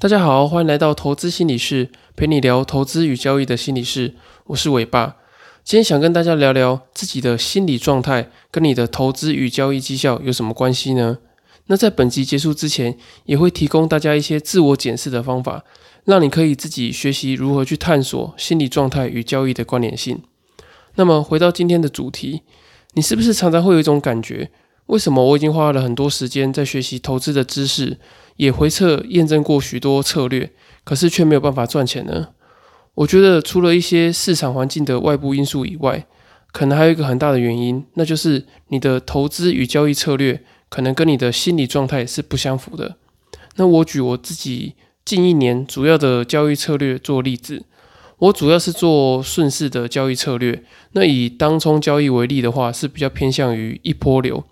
大家好，欢迎来到投资心理室，陪你聊投资与交易的心理室。我是伟爸，今天想跟大家聊聊自己的心理状态跟你的投资与交易绩效有什么关系呢？那在本集结束之前，也会提供大家一些自我检视的方法，让你可以自己学习如何去探索心理状态与交易的关联性。那么回到今天的主题，你是不是常常会有一种感觉？为什么我已经花了很多时间在学习投资的知识，也回测验证过许多策略，可是却没有办法赚钱呢？我觉得除了一些市场环境的外部因素以外，可能还有一个很大的原因，那就是你的投资与交易策略可能跟你的心理状态是不相符的。那我举我自己近一年主要的交易策略做例子，我主要是做顺势的交易策略。那以当冲交易为例的话，是比较偏向于一波流。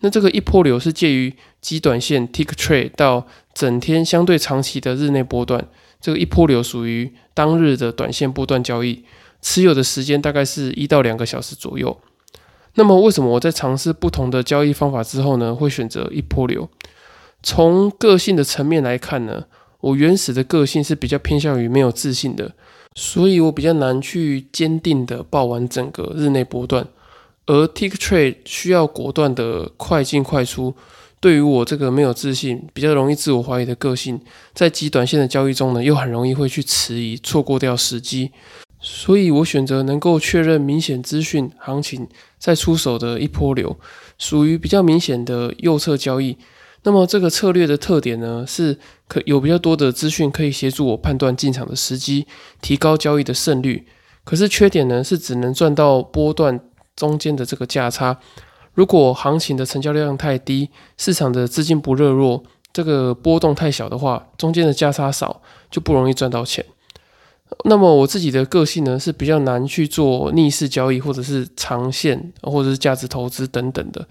那这个一波流是介于极短线 tick trade 到整天相对长期的日内波段，这个一波流属于当日的短线波段交易，持有的时间大概是一到两个小时左右。那么为什么我在尝试不同的交易方法之后呢，会选择一波流？从个性的层面来看呢，我原始的个性是比较偏向于没有自信的，所以我比较难去坚定的报完整个日内波段。而 tick trade 需要果断的快进快出，对于我这个没有自信、比较容易自我怀疑的个性，在极短线的交易中呢，又很容易会去迟疑，错过掉时机。所以我选择能够确认明显资讯行情再出手的一波流，属于比较明显的右侧交易。那么这个策略的特点呢，是可有比较多的资讯可以协助我判断进场的时机，提高交易的胜率。可是缺点呢，是只能赚到波段。中间的这个价差，如果行情的成交量太低，市场的资金不热络，这个波动太小的话，中间的价差少，就不容易赚到钱。那么我自己的个性呢，是比较难去做逆势交易，或者是长线，或者是价值投资等等的。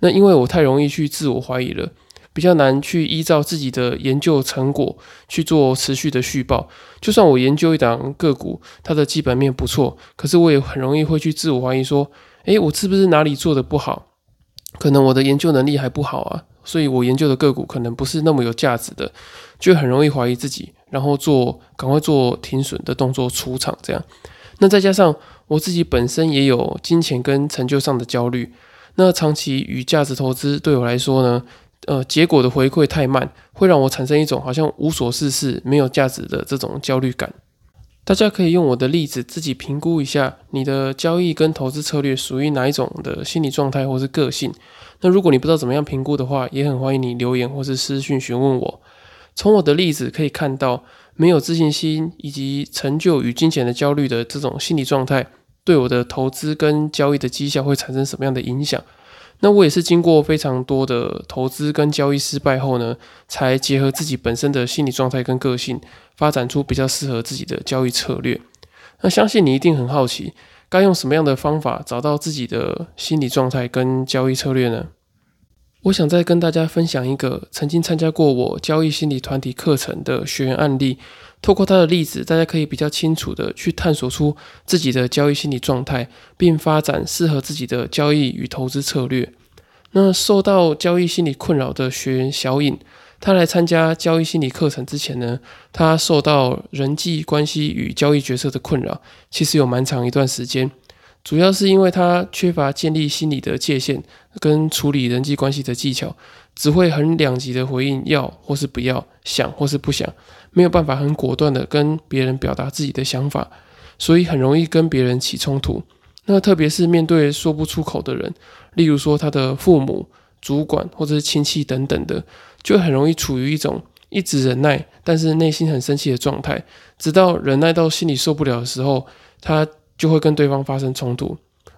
那因为我太容易去自我怀疑了。比较难去依照自己的研究成果去做持续的续报。就算我研究一档个股，它的基本面不错，可是我也很容易会去自我怀疑，说：诶，我是不是哪里做的不好？可能我的研究能力还不好啊，所以我研究的个股可能不是那么有价值的，就很容易怀疑自己，然后做赶快做停损的动作出场。这样，那再加上我自己本身也有金钱跟成就上的焦虑，那长期与价值投资对我来说呢？呃，结果的回馈太慢，会让我产生一种好像无所事事、没有价值的这种焦虑感。大家可以用我的例子自己评估一下，你的交易跟投资策略属于哪一种的心理状态或是个性。那如果你不知道怎么样评估的话，也很欢迎你留言或是私讯询问我。从我的例子可以看到，没有自信心以及成就与金钱的焦虑的这种心理状态，对我的投资跟交易的绩效会产生什么样的影响？那我也是经过非常多的投资跟交易失败后呢，才结合自己本身的心理状态跟个性，发展出比较适合自己的交易策略。那相信你一定很好奇，该用什么样的方法找到自己的心理状态跟交易策略呢？我想再跟大家分享一个曾经参加过我交易心理团体课程的学员案例。透过他的例子，大家可以比较清楚的去探索出自己的交易心理状态，并发展适合自己的交易与投资策略。那受到交易心理困扰的学员小颖，他来参加交易心理课程之前呢，他受到人际关系与交易决策的困扰，其实有蛮长一段时间，主要是因为他缺乏建立心理的界限跟处理人际关系的技巧，只会很两极的回应要或是不要，想或是不想。没有办法很果断的跟别人表达自己的想法，所以很容易跟别人起冲突。那特别是面对说不出口的人，例如说他的父母、主管或者是亲戚等等的，就很容易处于一种一直忍耐，但是内心很生气的状态。直到忍耐到心里受不了的时候，他就会跟对方发生冲突。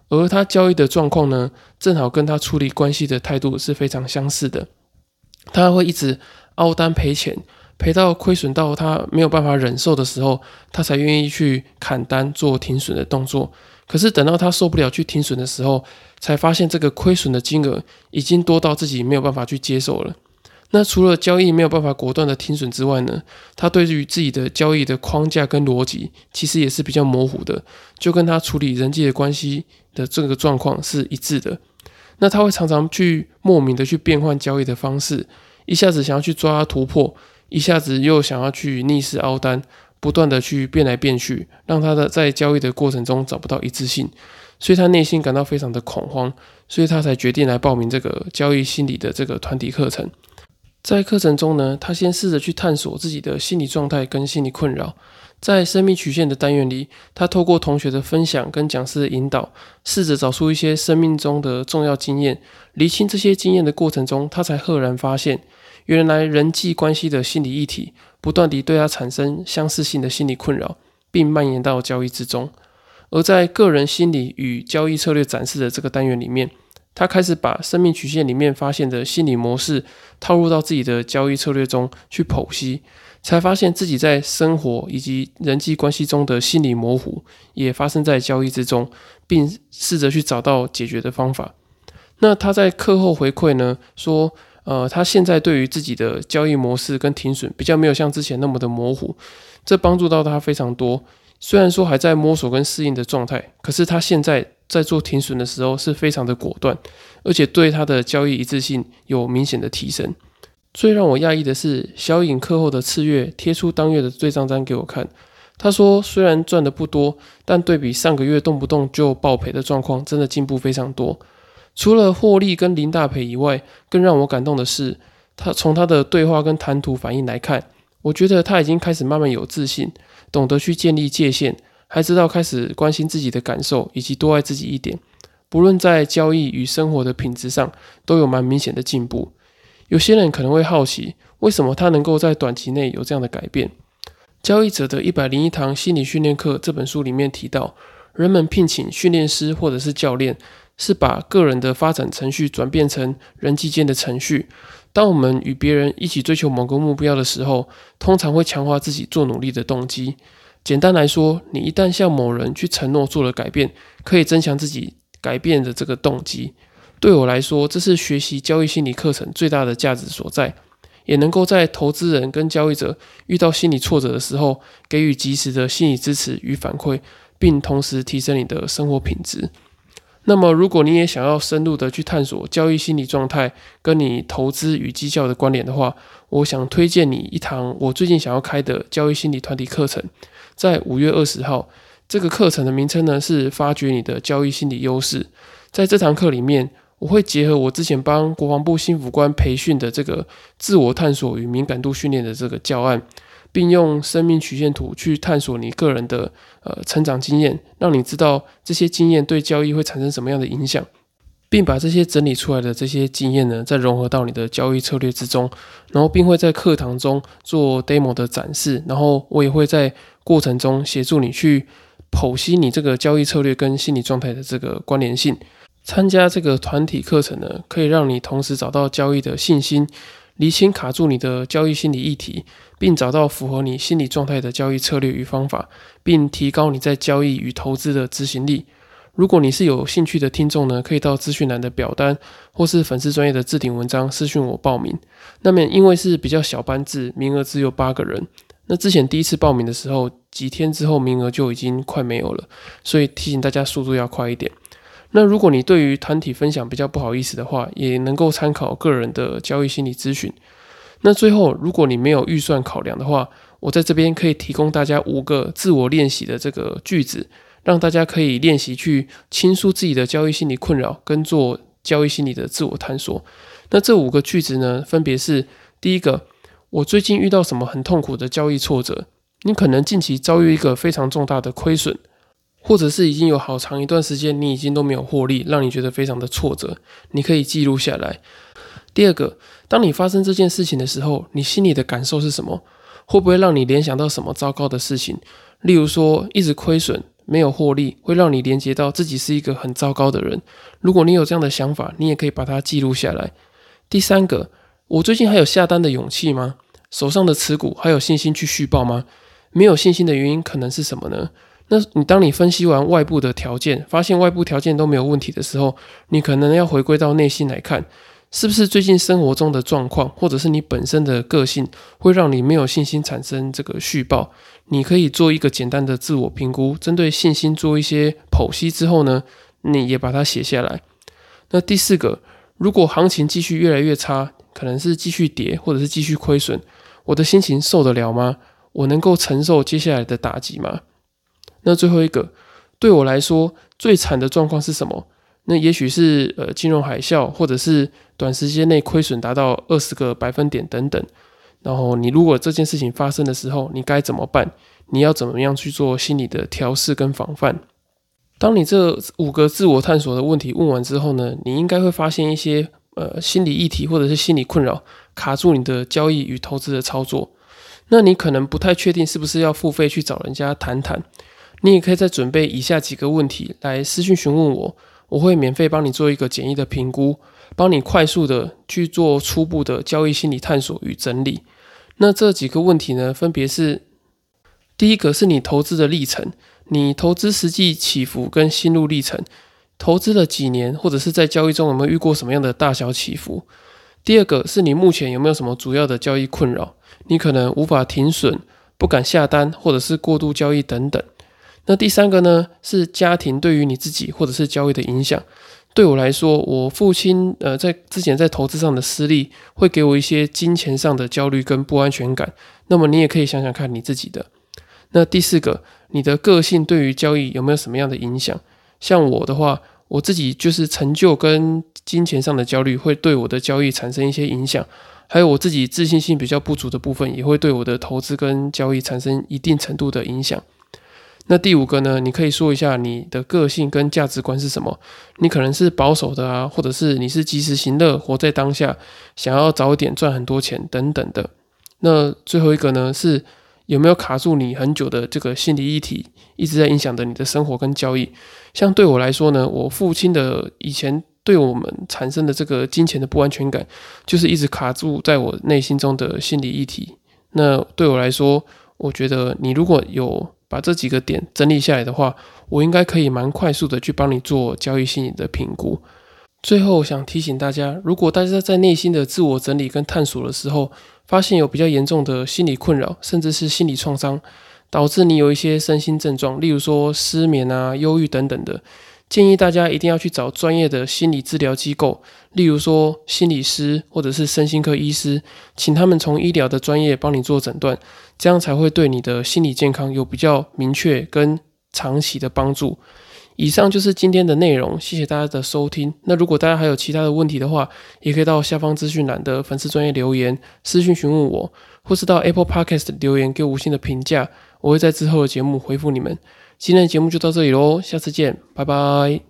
而他交易的状况呢，正好跟他处理关系的态度是非常相似的。他会一直凹单赔钱。赔到亏损到他没有办法忍受的时候，他才愿意去砍单做停损的动作。可是等到他受不了去停损的时候，才发现这个亏损的金额已经多到自己没有办法去接受了。那除了交易没有办法果断的停损之外呢，他对于自己的交易的框架跟逻辑其实也是比较模糊的，就跟他处理人际的关系的这个状况是一致的。那他会常常去莫名的去变换交易的方式，一下子想要去抓突破。一下子又想要去逆势凹单，不断的去变来变去，让他的在交易的过程中找不到一致性，所以他内心感到非常的恐慌，所以他才决定来报名这个交易心理的这个团体课程。在课程中呢，他先试着去探索自己的心理状态跟心理困扰。在生命曲线的单元里，他透过同学的分享跟讲师的引导，试着找出一些生命中的重要经验。厘清这些经验的过程中，他才赫然发现，原来人际关系的心理议题不断地对他产生相似性的心理困扰，并蔓延到交易之中。而在个人心理与交易策略展示的这个单元里面，他开始把生命曲线里面发现的心理模式套入到自己的交易策略中去剖析。才发现自己在生活以及人际关系中的心理模糊，也发生在交易之中，并试着去找到解决的方法。那他在课后回馈呢，说，呃，他现在对于自己的交易模式跟停损比较没有像之前那么的模糊，这帮助到他非常多。虽然说还在摸索跟适应的状态，可是他现在在做停损的时候是非常的果断，而且对他的交易一致性有明显的提升。最让我讶异的是，小颖课后的次月贴出当月的对账单给我看。他说，虽然赚的不多，但对比上个月动不动就爆赔的状况，真的进步非常多。除了获利跟零大赔以外，更让我感动的是，他从他的对话跟谈吐反应来看，我觉得他已经开始慢慢有自信，懂得去建立界限，还知道开始关心自己的感受，以及多爱自己一点。不论在交易与生活的品质上，都有蛮明显的进步。有些人可能会好奇，为什么他能够在短期内有这样的改变？交易者的一百零一堂心理训练课这本书里面提到，人们聘请训练师或者是教练，是把个人的发展程序转变成人际间的程序。当我们与别人一起追求某个目标的时候，通常会强化自己做努力的动机。简单来说，你一旦向某人去承诺做了改变，可以增强自己改变的这个动机。对我来说，这是学习交易心理课程最大的价值所在，也能够在投资人跟交易者遇到心理挫折的时候，给予及时的心理支持与反馈，并同时提升你的生活品质。那么，如果你也想要深入的去探索交易心理状态跟你投资与绩效的关联的话，我想推荐你一堂我最近想要开的交易心理团体课程，在五月二十号。这个课程的名称呢是发掘你的交易心理优势。在这堂课里面。我会结合我之前帮国防部新辅官培训的这个自我探索与敏感度训练的这个教案，并用生命曲线图去探索你个人的呃成长经验，让你知道这些经验对交易会产生什么样的影响，并把这些整理出来的这些经验呢，再融合到你的交易策略之中，然后并会在课堂中做 demo 的展示，然后我也会在过程中协助你去剖析你这个交易策略跟心理状态的这个关联性。参加这个团体课程呢，可以让你同时找到交易的信心，厘清卡住你的交易心理议题，并找到符合你心理状态的交易策略与方法，并提高你在交易与投资的执行力。如果你是有兴趣的听众呢，可以到资讯栏的表单或是粉丝专业的置顶文章私讯我报名。那么因为是比较小班制，名额只有八个人。那之前第一次报名的时候，几天之后名额就已经快没有了，所以提醒大家速度要快一点。那如果你对于团体分享比较不好意思的话，也能够参考个人的交易心理咨询。那最后，如果你没有预算考量的话，我在这边可以提供大家五个自我练习的这个句子，让大家可以练习去倾诉自己的交易心理困扰，跟做交易心理的自我探索。那这五个句子呢，分别是：第一个，我最近遇到什么很痛苦的交易挫折？你可能近期遭遇一个非常重大的亏损。或者是已经有好长一段时间，你已经都没有获利，让你觉得非常的挫折，你可以记录下来。第二个，当你发生这件事情的时候，你心里的感受是什么？会不会让你联想到什么糟糕的事情？例如说，一直亏损，没有获利，会让你连接到自己是一个很糟糕的人。如果你有这样的想法，你也可以把它记录下来。第三个，我最近还有下单的勇气吗？手上的持股还有信心去续报吗？没有信心的原因可能是什么呢？那你当你分析完外部的条件，发现外部条件都没有问题的时候，你可能要回归到内心来看，是不是最近生活中的状况，或者是你本身的个性，会让你没有信心产生这个续报？你可以做一个简单的自我评估，针对信心做一些剖析之后呢，你也把它写下来。那第四个，如果行情继续越来越差，可能是继续跌，或者是继续亏损。我的心情受得了吗？我能够承受接下来的打击吗？那最后一个，对我来说最惨的状况是什么？那也许是呃金融海啸，或者是短时间内亏损达到二十个百分点等等。然后你如果这件事情发生的时候，你该怎么办？你要怎么样去做心理的调试跟防范？当你这五个自我探索的问题问完之后呢，你应该会发现一些呃心理议题或者是心理困扰卡住你的交易与投资的操作。那你可能不太确定是不是要付费去找人家谈谈。你也可以再准备以下几个问题来私讯询问我，我会免费帮你做一个简易的评估，帮你快速的去做初步的交易心理探索与整理。那这几个问题呢，分别是：第一个是你投资的历程，你投资实际起伏跟心路历程，投资了几年，或者是在交易中有没有遇过什么样的大小起伏？第二个是你目前有没有什么主要的交易困扰？你可能无法停损，不敢下单，或者是过度交易等等。那第三个呢，是家庭对于你自己或者是交易的影响。对我来说，我父亲呃在之前在投资上的失利，会给我一些金钱上的焦虑跟不安全感。那么你也可以想想看你自己的。那第四个，你的个性对于交易有没有什么样的影响？像我的话，我自己就是成就跟金钱上的焦虑会对我的交易产生一些影响，还有我自己自信心比较不足的部分，也会对我的投资跟交易产生一定程度的影响。那第五个呢？你可以说一下你的个性跟价值观是什么？你可能是保守的啊，或者是你是及时行乐，活在当下，想要早点赚很多钱等等的。那最后一个呢？是有没有卡住你很久的这个心理议题，一直在影响着你的生活跟交易？像对我来说呢，我父亲的以前对我们产生的这个金钱的不安全感，就是一直卡住在我内心中的心理议题。那对我来说，我觉得你如果有把这几个点整理下来的话，我应该可以蛮快速的去帮你做交易心理的评估。最后想提醒大家，如果大家在内心的自我整理跟探索的时候，发现有比较严重的心理困扰，甚至是心理创伤，导致你有一些身心症状，例如说失眠啊、忧郁等等的。建议大家一定要去找专业的心理治疗机构，例如说心理师或者是身心科医师，请他们从医疗的专业帮你做诊断，这样才会对你的心理健康有比较明确跟长期的帮助。以上就是今天的内容，谢谢大家的收听。那如果大家还有其他的问题的话，也可以到下方资讯栏的粉丝专业留言私讯询问我，或是到 Apple Podcast 留言给五星的评价，我会在之后的节目回复你们。今天的节目就到这里喽，下次见，拜拜。